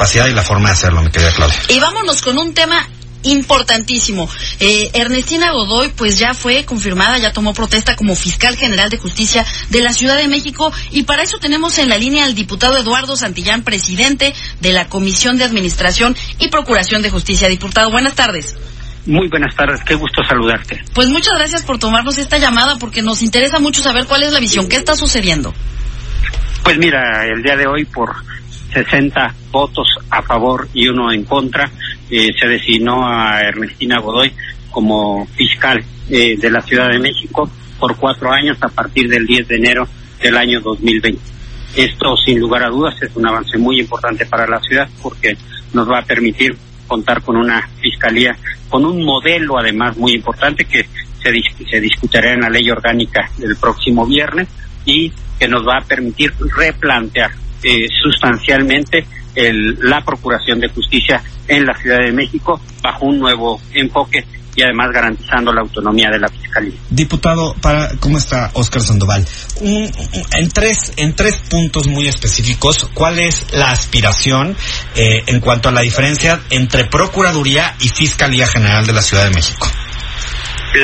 capacidad y la forma de hacerlo, mi querida Claudia. Y vámonos con un tema importantísimo. Eh, Ernestina Godoy, pues ya fue confirmada, ya tomó protesta como fiscal general de justicia de la Ciudad de México y para eso tenemos en la línea al diputado Eduardo Santillán, presidente de la Comisión de Administración y Procuración de Justicia. Diputado, buenas tardes. Muy buenas tardes, qué gusto saludarte. Pues muchas gracias por tomarnos esta llamada porque nos interesa mucho saber cuál es la visión, qué está sucediendo. Pues mira, el día de hoy por 60 votos a favor y uno en contra, eh, se designó a Ernestina Godoy como fiscal eh, de la Ciudad de México por cuatro años a partir del 10 de enero del año 2020. Esto, sin lugar a dudas, es un avance muy importante para la ciudad porque nos va a permitir contar con una fiscalía, con un modelo además muy importante que se, dis- se discutirá en la ley orgánica del próximo viernes y que nos va a permitir replantear eh, sustancialmente el- la Procuración de Justicia en la Ciudad de México bajo un nuevo enfoque y además garantizando la autonomía de la Fiscalía. Diputado, para, ¿cómo está Oscar Sandoval? Un- en, tres, en tres puntos muy específicos, ¿cuál es la aspiración eh, en cuanto a la diferencia entre Procuraduría y Fiscalía General de la Ciudad de México?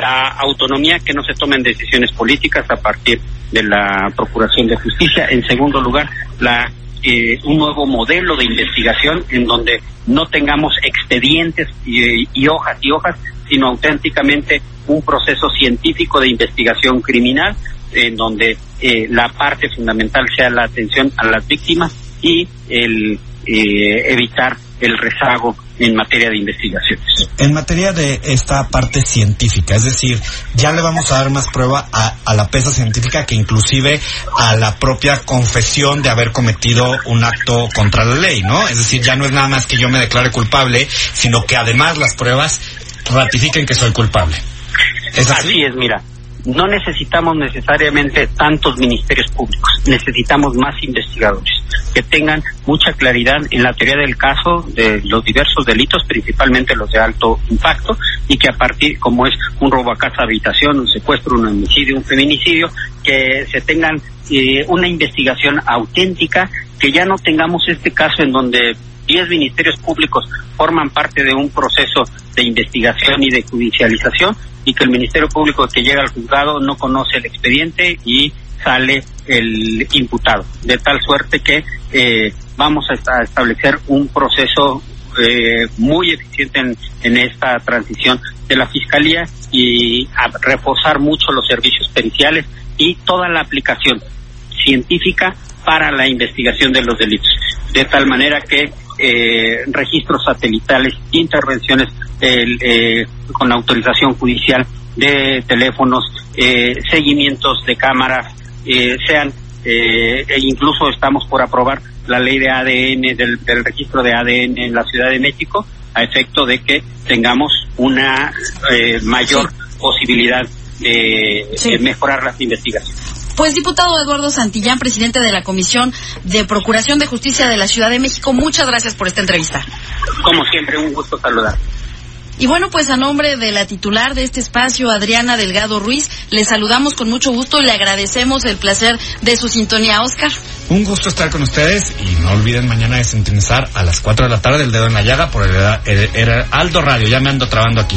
la autonomía que no se tomen decisiones políticas a partir de la Procuración de Justicia. En segundo lugar, la eh, un nuevo modelo de investigación en donde no tengamos expedientes y, y hojas y hojas, sino auténticamente un proceso científico de investigación criminal en donde eh, la parte fundamental sea la atención a las víctimas y el eh, evitar el rezago en materia de investigaciones. En materia de esta parte científica, es decir, ya le vamos a dar más prueba a, a la pesa científica que inclusive a la propia confesión de haber cometido un acto contra la ley, ¿no? Es decir, ya no es nada más que yo me declare culpable, sino que además las pruebas ratifiquen que soy culpable. ¿Es así? Así es, mira. No necesitamos necesariamente tantos ministerios públicos, necesitamos más investigadores que tengan mucha claridad en la teoría del caso de los diversos delitos, principalmente los de alto impacto, y que a partir, como es un robo a casa, habitación, un secuestro, un homicidio, un feminicidio, que se tengan eh, una investigación auténtica, que ya no tengamos este caso en donde 10 ministerios públicos forman parte de un proceso de investigación y de judicialización y que el Ministerio Público que llega al juzgado no conoce el expediente y sale el imputado. De tal suerte que eh, vamos a, esta- a establecer un proceso eh, muy eficiente en, en esta transición de la Fiscalía y a reforzar mucho los servicios periciales y toda la aplicación científica para la investigación de los delitos. De tal manera que eh, registros satelitales, intervenciones eh, con autorización judicial de teléfonos, eh, seguimientos de cámaras, eh, sean, eh, e incluso estamos por aprobar la ley de ADN, del, del registro de ADN en la Ciudad de México, a efecto de que tengamos una eh, mayor posibilidad de, Sí. de mejorar las investigaciones. Pues diputado Eduardo Santillán, presidente de la Comisión de Procuración de Justicia de la Ciudad de México, muchas gracias por esta entrevista. Como siempre, un gusto saludar. Y bueno, pues a nombre de la titular de este espacio, Adriana Delgado Ruiz, le saludamos con mucho gusto y le agradecemos el placer de su sintonía, Oscar. Un gusto estar con ustedes y no olviden mañana de sintonizar a las 4 de la tarde el dedo en la llaga por el, el- el Aldo Radio. Ya me ando trabando aquí.